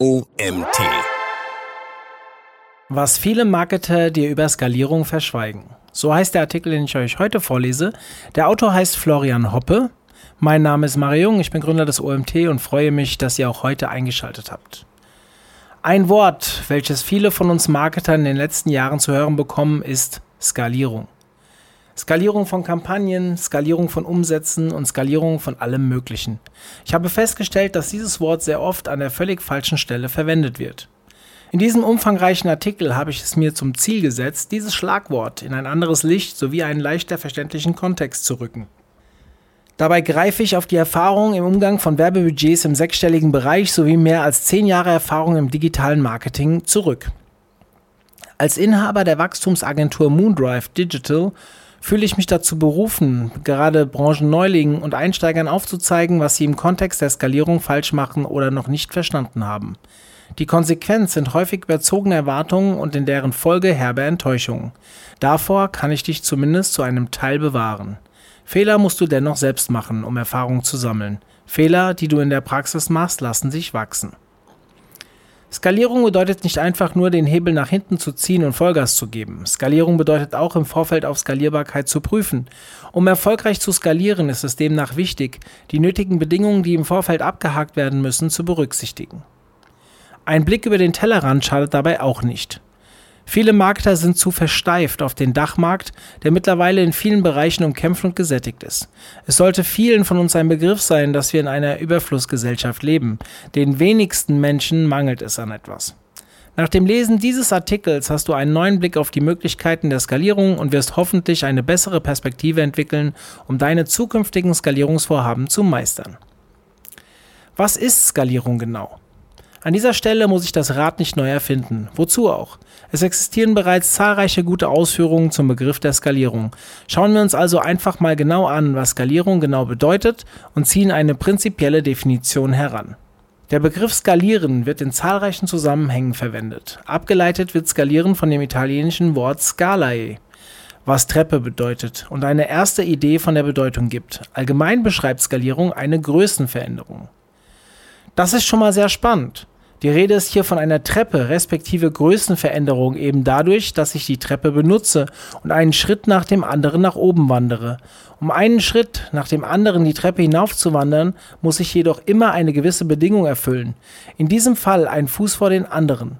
OMT. Was viele Marketer dir über Skalierung verschweigen. So heißt der Artikel, den ich euch heute vorlese. Der Autor heißt Florian Hoppe. Mein Name ist Mario Jung, ich bin Gründer des OMT und freue mich, dass ihr auch heute eingeschaltet habt. Ein Wort, welches viele von uns Marketern in den letzten Jahren zu hören bekommen, ist Skalierung. Skalierung von Kampagnen, Skalierung von Umsätzen und Skalierung von allem Möglichen. Ich habe festgestellt, dass dieses Wort sehr oft an der völlig falschen Stelle verwendet wird. In diesem umfangreichen Artikel habe ich es mir zum Ziel gesetzt, dieses Schlagwort in ein anderes Licht sowie einen leichter verständlichen Kontext zu rücken. Dabei greife ich auf die Erfahrung im Umgang von Werbebudgets im sechsstelligen Bereich sowie mehr als zehn Jahre Erfahrung im digitalen Marketing zurück. Als Inhaber der Wachstumsagentur Moondrive Digital fühle ich mich dazu berufen, gerade Branchen-Neulingen und Einsteigern aufzuzeigen, was sie im Kontext der Skalierung falsch machen oder noch nicht verstanden haben. Die Konsequenz sind häufig überzogene Erwartungen und in deren Folge herbe Enttäuschungen. Davor kann ich dich zumindest zu einem Teil bewahren. Fehler musst du dennoch selbst machen, um Erfahrung zu sammeln. Fehler, die du in der Praxis machst, lassen sich wachsen. Skalierung bedeutet nicht einfach nur, den Hebel nach hinten zu ziehen und Vollgas zu geben. Skalierung bedeutet auch im Vorfeld auf Skalierbarkeit zu prüfen. Um erfolgreich zu skalieren, ist es demnach wichtig, die nötigen Bedingungen, die im Vorfeld abgehakt werden müssen, zu berücksichtigen. Ein Blick über den Tellerrand schadet dabei auch nicht. Viele Marketer sind zu versteift auf den Dachmarkt, der mittlerweile in vielen Bereichen umkämpft und gesättigt ist. Es sollte vielen von uns ein Begriff sein, dass wir in einer Überflussgesellschaft leben. Den wenigsten Menschen mangelt es an etwas. Nach dem Lesen dieses Artikels hast du einen neuen Blick auf die Möglichkeiten der Skalierung und wirst hoffentlich eine bessere Perspektive entwickeln, um deine zukünftigen Skalierungsvorhaben zu meistern. Was ist Skalierung genau? An dieser Stelle muss ich das Rad nicht neu erfinden. Wozu auch? Es existieren bereits zahlreiche gute Ausführungen zum Begriff der Skalierung. Schauen wir uns also einfach mal genau an, was Skalierung genau bedeutet und ziehen eine prinzipielle Definition heran. Der Begriff Skalieren wird in zahlreichen Zusammenhängen verwendet. Abgeleitet wird Skalieren von dem italienischen Wort Scalae, was Treppe bedeutet und eine erste Idee von der Bedeutung gibt. Allgemein beschreibt Skalierung eine Größenveränderung. Das ist schon mal sehr spannend. Die Rede ist hier von einer Treppe respektive Größenveränderung eben dadurch, dass ich die Treppe benutze und einen Schritt nach dem anderen nach oben wandere. Um einen Schritt nach dem anderen die Treppe hinaufzuwandern, muss ich jedoch immer eine gewisse Bedingung erfüllen. In diesem Fall ein Fuß vor den anderen.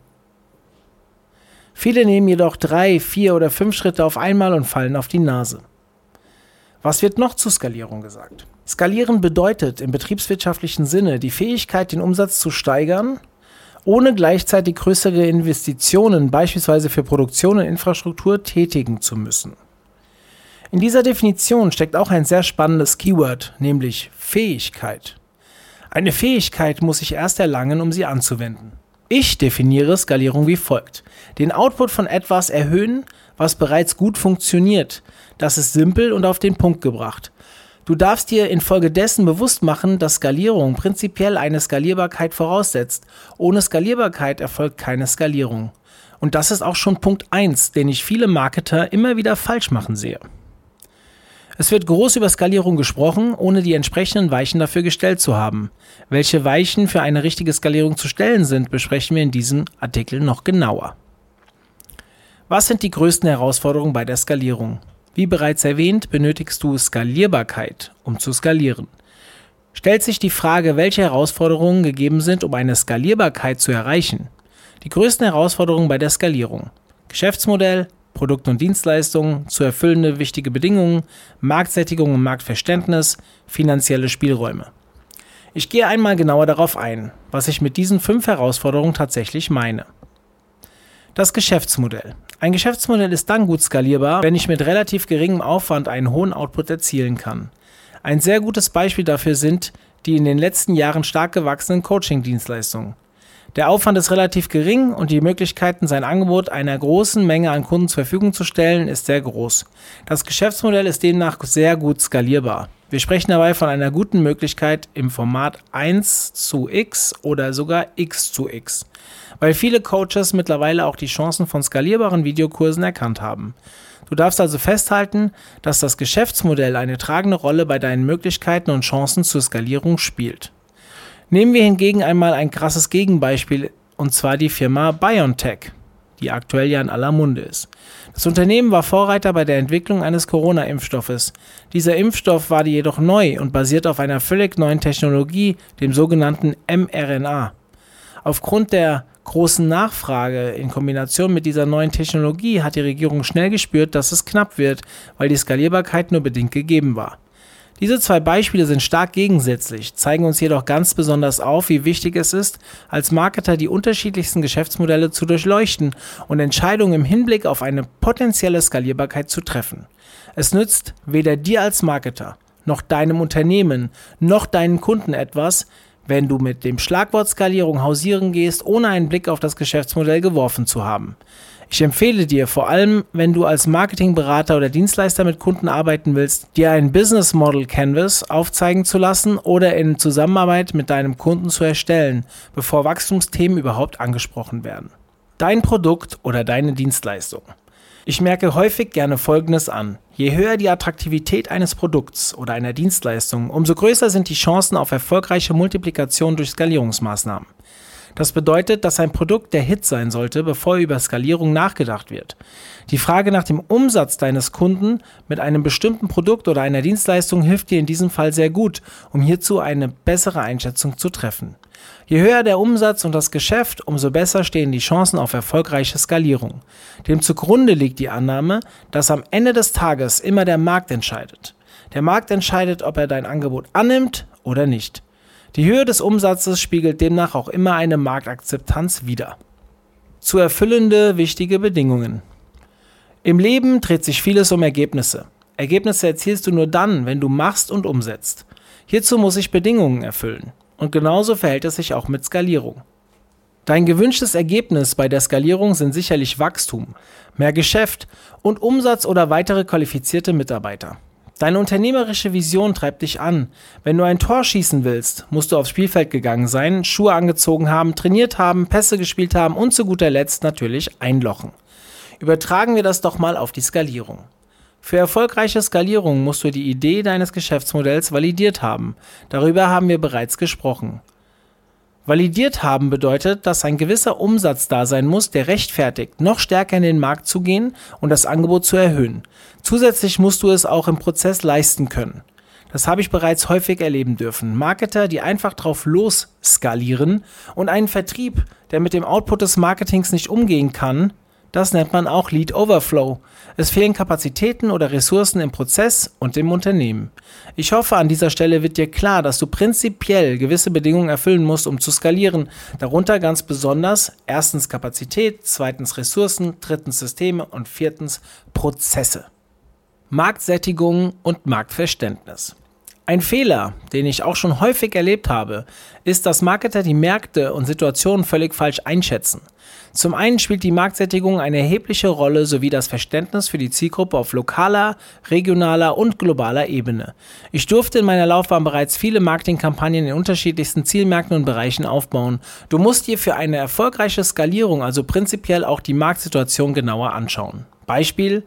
Viele nehmen jedoch drei, vier oder fünf Schritte auf einmal und fallen auf die Nase. Was wird noch zu Skalierung gesagt? Skalieren bedeutet im betriebswirtschaftlichen Sinne die Fähigkeit, den Umsatz zu steigern, ohne gleichzeitig größere Investitionen, beispielsweise für Produktion und Infrastruktur, tätigen zu müssen. In dieser Definition steckt auch ein sehr spannendes Keyword, nämlich Fähigkeit. Eine Fähigkeit muss ich erst erlangen, um sie anzuwenden. Ich definiere Skalierung wie folgt. Den Output von etwas erhöhen, was bereits gut funktioniert. Das ist simpel und auf den Punkt gebracht. Du darfst dir infolgedessen bewusst machen, dass Skalierung prinzipiell eine Skalierbarkeit voraussetzt. Ohne Skalierbarkeit erfolgt keine Skalierung. Und das ist auch schon Punkt 1, den ich viele Marketer immer wieder falsch machen sehe. Es wird groß über Skalierung gesprochen, ohne die entsprechenden Weichen dafür gestellt zu haben. Welche Weichen für eine richtige Skalierung zu stellen sind, besprechen wir in diesem Artikel noch genauer. Was sind die größten Herausforderungen bei der Skalierung? Wie bereits erwähnt, benötigst du Skalierbarkeit, um zu skalieren. Stellt sich die Frage, welche Herausforderungen gegeben sind, um eine Skalierbarkeit zu erreichen. Die größten Herausforderungen bei der Skalierung. Geschäftsmodell, Produkt und Dienstleistungen, zu erfüllende wichtige Bedingungen, Marktsättigung und Marktverständnis, finanzielle Spielräume. Ich gehe einmal genauer darauf ein, was ich mit diesen fünf Herausforderungen tatsächlich meine. Das Geschäftsmodell. Ein Geschäftsmodell ist dann gut skalierbar, wenn ich mit relativ geringem Aufwand einen hohen Output erzielen kann. Ein sehr gutes Beispiel dafür sind die in den letzten Jahren stark gewachsenen Coaching-Dienstleistungen. Der Aufwand ist relativ gering und die Möglichkeiten, sein Angebot einer großen Menge an Kunden zur Verfügung zu stellen, ist sehr groß. Das Geschäftsmodell ist demnach sehr gut skalierbar. Wir sprechen dabei von einer guten Möglichkeit im Format 1 zu x oder sogar x zu x weil viele Coaches mittlerweile auch die Chancen von skalierbaren Videokursen erkannt haben. Du darfst also festhalten, dass das Geschäftsmodell eine tragende Rolle bei deinen Möglichkeiten und Chancen zur Skalierung spielt. Nehmen wir hingegen einmal ein krasses Gegenbeispiel, und zwar die Firma BioNTech, die aktuell ja in aller Munde ist. Das Unternehmen war Vorreiter bei der Entwicklung eines Corona-Impfstoffes. Dieser Impfstoff war jedoch neu und basiert auf einer völlig neuen Technologie, dem sogenannten mRNA. Aufgrund der großen Nachfrage in Kombination mit dieser neuen Technologie hat die Regierung schnell gespürt, dass es knapp wird, weil die Skalierbarkeit nur bedingt gegeben war. Diese zwei Beispiele sind stark gegensätzlich, zeigen uns jedoch ganz besonders auf, wie wichtig es ist, als Marketer die unterschiedlichsten Geschäftsmodelle zu durchleuchten und Entscheidungen im Hinblick auf eine potenzielle Skalierbarkeit zu treffen. Es nützt weder dir als Marketer, noch deinem Unternehmen, noch deinen Kunden etwas, wenn du mit dem Schlagwort Skalierung hausieren gehst, ohne einen Blick auf das Geschäftsmodell geworfen zu haben. Ich empfehle dir, vor allem wenn du als Marketingberater oder Dienstleister mit Kunden arbeiten willst, dir ein Business Model Canvas aufzeigen zu lassen oder in Zusammenarbeit mit deinem Kunden zu erstellen, bevor Wachstumsthemen überhaupt angesprochen werden. Dein Produkt oder deine Dienstleistung. Ich merke häufig gerne Folgendes an. Je höher die Attraktivität eines Produkts oder einer Dienstleistung, umso größer sind die Chancen auf erfolgreiche Multiplikation durch Skalierungsmaßnahmen. Das bedeutet, dass ein Produkt der Hit sein sollte, bevor über Skalierung nachgedacht wird. Die Frage nach dem Umsatz deines Kunden mit einem bestimmten Produkt oder einer Dienstleistung hilft dir in diesem Fall sehr gut, um hierzu eine bessere Einschätzung zu treffen. Je höher der Umsatz und das Geschäft, umso besser stehen die Chancen auf erfolgreiche Skalierung. Dem zugrunde liegt die Annahme, dass am Ende des Tages immer der Markt entscheidet. Der Markt entscheidet, ob er dein Angebot annimmt oder nicht. Die Höhe des Umsatzes spiegelt demnach auch immer eine Marktakzeptanz wider. Zu erfüllende wichtige Bedingungen. Im Leben dreht sich vieles um Ergebnisse. Ergebnisse erzielst du nur dann, wenn du machst und umsetzt. Hierzu muss ich Bedingungen erfüllen. Und genauso verhält es sich auch mit Skalierung. Dein gewünschtes Ergebnis bei der Skalierung sind sicherlich Wachstum, mehr Geschäft und Umsatz oder weitere qualifizierte Mitarbeiter. Deine unternehmerische Vision treibt dich an. Wenn du ein Tor schießen willst, musst du aufs Spielfeld gegangen sein, Schuhe angezogen haben, trainiert haben, Pässe gespielt haben und zu guter Letzt natürlich einlochen. Übertragen wir das doch mal auf die Skalierung. Für erfolgreiche Skalierung musst du die Idee deines Geschäftsmodells validiert haben. Darüber haben wir bereits gesprochen. Validiert haben bedeutet, dass ein gewisser Umsatz da sein muss, der rechtfertigt, noch stärker in den Markt zu gehen und das Angebot zu erhöhen. Zusätzlich musst du es auch im Prozess leisten können. Das habe ich bereits häufig erleben dürfen. Marketer, die einfach drauf los skalieren und einen Vertrieb, der mit dem Output des Marketings nicht umgehen kann, das nennt man auch Lead Overflow. Es fehlen Kapazitäten oder Ressourcen im Prozess und im Unternehmen. Ich hoffe, an dieser Stelle wird dir klar, dass du prinzipiell gewisse Bedingungen erfüllen musst, um zu skalieren. Darunter ganz besonders erstens Kapazität, zweitens Ressourcen, drittens Systeme und viertens Prozesse. Marktsättigung und Marktverständnis. Ein Fehler, den ich auch schon häufig erlebt habe, ist, dass Marketer die Märkte und Situationen völlig falsch einschätzen. Zum einen spielt die Marktsättigung eine erhebliche Rolle sowie das Verständnis für die Zielgruppe auf lokaler, regionaler und globaler Ebene. Ich durfte in meiner Laufbahn bereits viele Marketingkampagnen in unterschiedlichsten Zielmärkten und Bereichen aufbauen. Du musst dir für eine erfolgreiche Skalierung also prinzipiell auch die Marktsituation genauer anschauen. Beispiel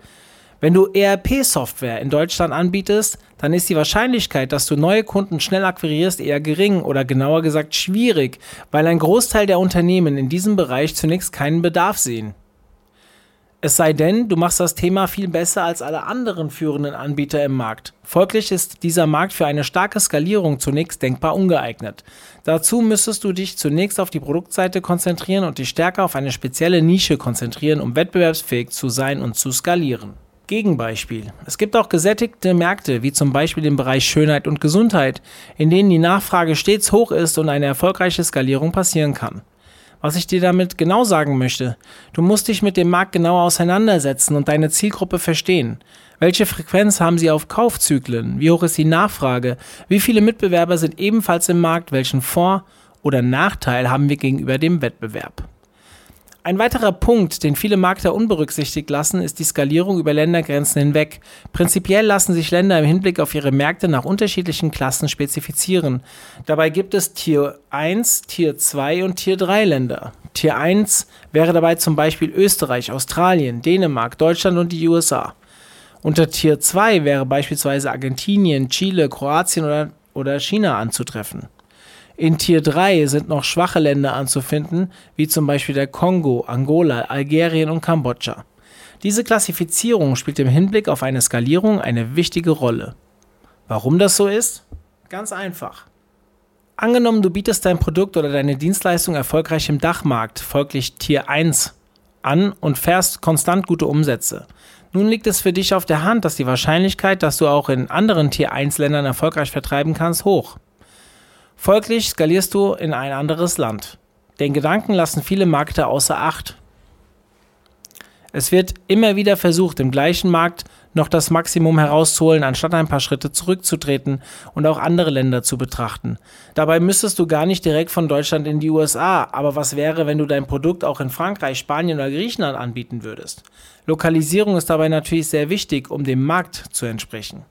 wenn du ERP-Software in Deutschland anbietest, dann ist die Wahrscheinlichkeit, dass du neue Kunden schnell akquirierst, eher gering oder genauer gesagt schwierig, weil ein Großteil der Unternehmen in diesem Bereich zunächst keinen Bedarf sehen. Es sei denn, du machst das Thema viel besser als alle anderen führenden Anbieter im Markt. Folglich ist dieser Markt für eine starke Skalierung zunächst denkbar ungeeignet. Dazu müsstest du dich zunächst auf die Produktseite konzentrieren und dich stärker auf eine spezielle Nische konzentrieren, um wettbewerbsfähig zu sein und zu skalieren. Gegenbeispiel. Es gibt auch gesättigte Märkte, wie zum Beispiel im Bereich Schönheit und Gesundheit, in denen die Nachfrage stets hoch ist und eine erfolgreiche Skalierung passieren kann. Was ich dir damit genau sagen möchte, du musst dich mit dem Markt genauer auseinandersetzen und deine Zielgruppe verstehen. Welche Frequenz haben sie auf Kaufzyklen? Wie hoch ist die Nachfrage? Wie viele Mitbewerber sind ebenfalls im Markt? Welchen Vor- oder Nachteil haben wir gegenüber dem Wettbewerb? Ein weiterer Punkt, den viele Markter unberücksichtigt lassen, ist die Skalierung über Ländergrenzen hinweg. Prinzipiell lassen sich Länder im Hinblick auf ihre Märkte nach unterschiedlichen Klassen spezifizieren. Dabei gibt es Tier 1, Tier 2 und Tier 3 Länder. Tier 1 wäre dabei zum Beispiel Österreich, Australien, Dänemark, Deutschland und die USA. Unter Tier 2 wäre beispielsweise Argentinien, Chile, Kroatien oder, oder China anzutreffen. In Tier 3 sind noch schwache Länder anzufinden, wie zum Beispiel der Kongo, Angola, Algerien und Kambodscha. Diese Klassifizierung spielt im Hinblick auf eine Skalierung eine wichtige Rolle. Warum das so ist? Ganz einfach. Angenommen, du bietest dein Produkt oder deine Dienstleistung erfolgreich im Dachmarkt, folglich Tier 1, an und fährst konstant gute Umsätze. Nun liegt es für dich auf der Hand, dass die Wahrscheinlichkeit, dass du auch in anderen Tier 1 Ländern erfolgreich vertreiben kannst, hoch. Folglich skalierst du in ein anderes Land. Den Gedanken lassen viele Marketer außer Acht. Es wird immer wieder versucht, im gleichen Markt noch das Maximum herauszuholen, anstatt ein paar Schritte zurückzutreten und auch andere Länder zu betrachten. Dabei müsstest du gar nicht direkt von Deutschland in die USA, aber was wäre, wenn du dein Produkt auch in Frankreich, Spanien oder Griechenland anbieten würdest? Lokalisierung ist dabei natürlich sehr wichtig, um dem Markt zu entsprechen.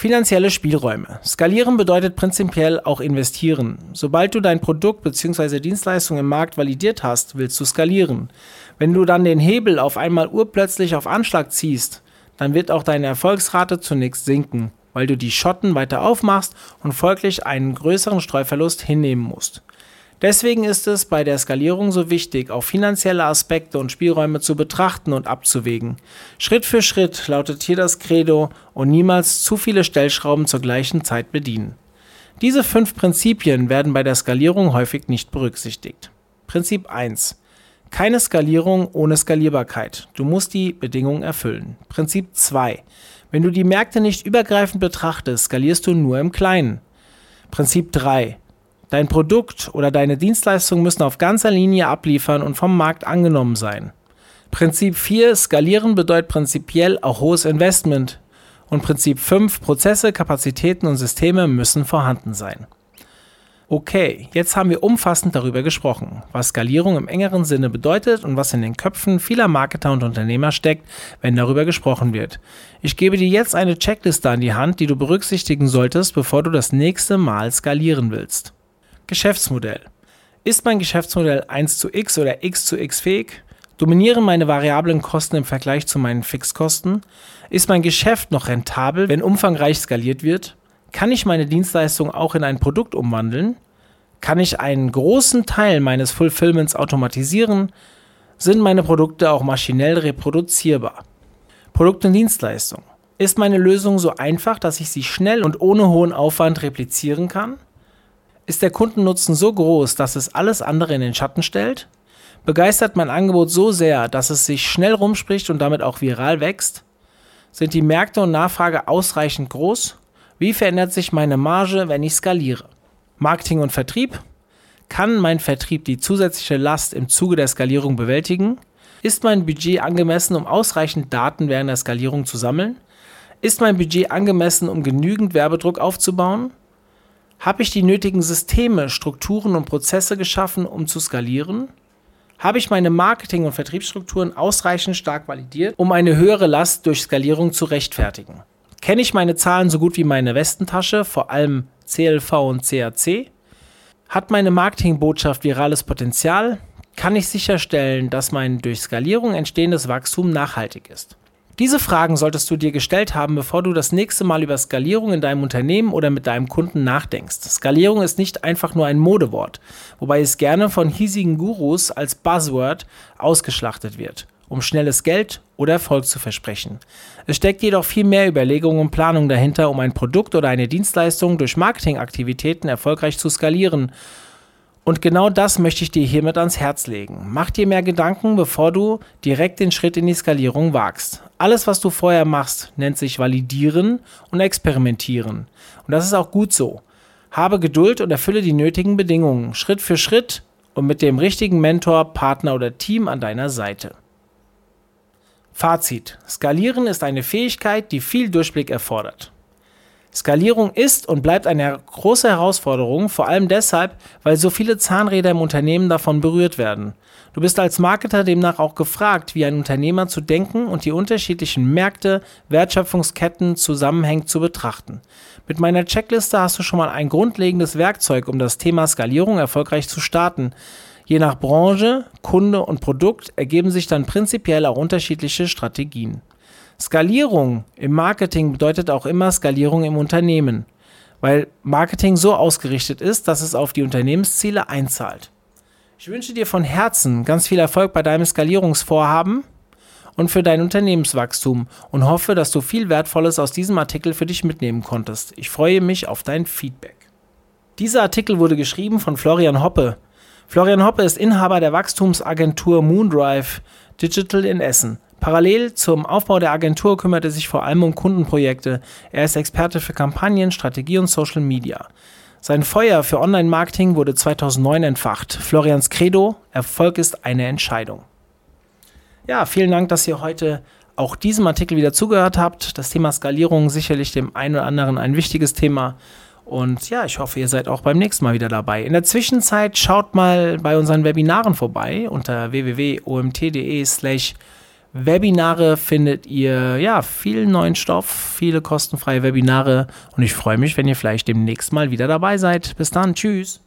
Finanzielle Spielräume. Skalieren bedeutet prinzipiell auch investieren. Sobald du dein Produkt bzw. Dienstleistung im Markt validiert hast, willst du skalieren. Wenn du dann den Hebel auf einmal urplötzlich auf Anschlag ziehst, dann wird auch deine Erfolgsrate zunächst sinken, weil du die Schotten weiter aufmachst und folglich einen größeren Streuverlust hinnehmen musst. Deswegen ist es bei der Skalierung so wichtig, auch finanzielle Aspekte und Spielräume zu betrachten und abzuwägen. Schritt für Schritt lautet hier das Credo und niemals zu viele Stellschrauben zur gleichen Zeit bedienen. Diese fünf Prinzipien werden bei der Skalierung häufig nicht berücksichtigt. Prinzip 1. Keine Skalierung ohne Skalierbarkeit. Du musst die Bedingungen erfüllen. Prinzip 2. Wenn du die Märkte nicht übergreifend betrachtest, skalierst du nur im Kleinen. Prinzip 3. Dein Produkt oder deine Dienstleistung müssen auf ganzer Linie abliefern und vom Markt angenommen sein. Prinzip 4. Skalieren bedeutet prinzipiell auch hohes Investment. Und Prinzip 5. Prozesse, Kapazitäten und Systeme müssen vorhanden sein. Okay, jetzt haben wir umfassend darüber gesprochen, was Skalierung im engeren Sinne bedeutet und was in den Köpfen vieler Marketer und Unternehmer steckt, wenn darüber gesprochen wird. Ich gebe dir jetzt eine Checkliste an die Hand, die du berücksichtigen solltest, bevor du das nächste Mal skalieren willst. Geschäftsmodell. Ist mein Geschäftsmodell 1 zu x oder x zu x fähig? Dominieren meine variablen Kosten im Vergleich zu meinen Fixkosten? Ist mein Geschäft noch rentabel, wenn umfangreich skaliert wird? Kann ich meine Dienstleistung auch in ein Produkt umwandeln? Kann ich einen großen Teil meines Fulfillments automatisieren? Sind meine Produkte auch maschinell reproduzierbar? Produkt und Dienstleistung. Ist meine Lösung so einfach, dass ich sie schnell und ohne hohen Aufwand replizieren kann? Ist der Kundennutzen so groß, dass es alles andere in den Schatten stellt? Begeistert mein Angebot so sehr, dass es sich schnell rumspricht und damit auch viral wächst? Sind die Märkte und Nachfrage ausreichend groß? Wie verändert sich meine Marge, wenn ich skaliere? Marketing und Vertrieb? Kann mein Vertrieb die zusätzliche Last im Zuge der Skalierung bewältigen? Ist mein Budget angemessen, um ausreichend Daten während der Skalierung zu sammeln? Ist mein Budget angemessen, um genügend Werbedruck aufzubauen? Habe ich die nötigen Systeme, Strukturen und Prozesse geschaffen, um zu skalieren? Habe ich meine Marketing- und Vertriebsstrukturen ausreichend stark validiert, um eine höhere Last durch Skalierung zu rechtfertigen? Kenne ich meine Zahlen so gut wie meine Westentasche, vor allem CLV und CAC? Hat meine Marketingbotschaft virales Potenzial? Kann ich sicherstellen, dass mein durch Skalierung entstehendes Wachstum nachhaltig ist? Diese Fragen solltest du dir gestellt haben, bevor du das nächste Mal über Skalierung in deinem Unternehmen oder mit deinem Kunden nachdenkst. Skalierung ist nicht einfach nur ein Modewort, wobei es gerne von hiesigen Gurus als Buzzword ausgeschlachtet wird um schnelles Geld oder Erfolg zu versprechen. Es steckt jedoch viel mehr Überlegung und Planung dahinter, um ein Produkt oder eine Dienstleistung durch Marketingaktivitäten erfolgreich zu skalieren. Und genau das möchte ich dir hiermit ans Herz legen. Mach dir mehr Gedanken, bevor du direkt den Schritt in die Skalierung wagst. Alles, was du vorher machst, nennt sich Validieren und Experimentieren. Und das ist auch gut so. Habe Geduld und erfülle die nötigen Bedingungen, Schritt für Schritt und mit dem richtigen Mentor, Partner oder Team an deiner Seite. Fazit. Skalieren ist eine Fähigkeit, die viel Durchblick erfordert. Skalierung ist und bleibt eine große Herausforderung, vor allem deshalb, weil so viele Zahnräder im Unternehmen davon berührt werden. Du bist als Marketer demnach auch gefragt, wie ein Unternehmer zu denken und die unterschiedlichen Märkte, Wertschöpfungsketten zusammenhängend zu betrachten. Mit meiner Checkliste hast du schon mal ein grundlegendes Werkzeug, um das Thema Skalierung erfolgreich zu starten. Je nach Branche, Kunde und Produkt ergeben sich dann prinzipiell auch unterschiedliche Strategien. Skalierung im Marketing bedeutet auch immer Skalierung im Unternehmen. weil Marketing so ausgerichtet ist, dass es auf die Unternehmensziele einzahlt. Ich wünsche dir von Herzen ganz viel Erfolg bei deinem Skalierungsvorhaben und für dein Unternehmenswachstum und hoffe, dass du viel Wertvolles aus diesem Artikel für dich mitnehmen konntest. Ich freue mich auf dein Feedback. Dieser Artikel wurde geschrieben von Florian Hoppe. Florian Hoppe ist Inhaber der Wachstumsagentur Moondrive Digital in Essen. Parallel zum Aufbau der Agentur kümmert er sich vor allem um Kundenprojekte. Er ist Experte für Kampagnen, Strategie und Social Media. Sein Feuer für Online-Marketing wurde 2009 entfacht. Florians Credo, Erfolg ist eine Entscheidung. Ja, vielen Dank, dass ihr heute auch diesem Artikel wieder zugehört habt. Das Thema Skalierung sicherlich dem einen oder anderen ein wichtiges Thema. Und ja, ich hoffe, ihr seid auch beim nächsten Mal wieder dabei. In der Zwischenzeit schaut mal bei unseren Webinaren vorbei unter www.omt.de slash Webinare findet ihr ja viel neuen Stoff, viele kostenfreie Webinare und ich freue mich, wenn ihr vielleicht demnächst mal wieder dabei seid. Bis dann, tschüss.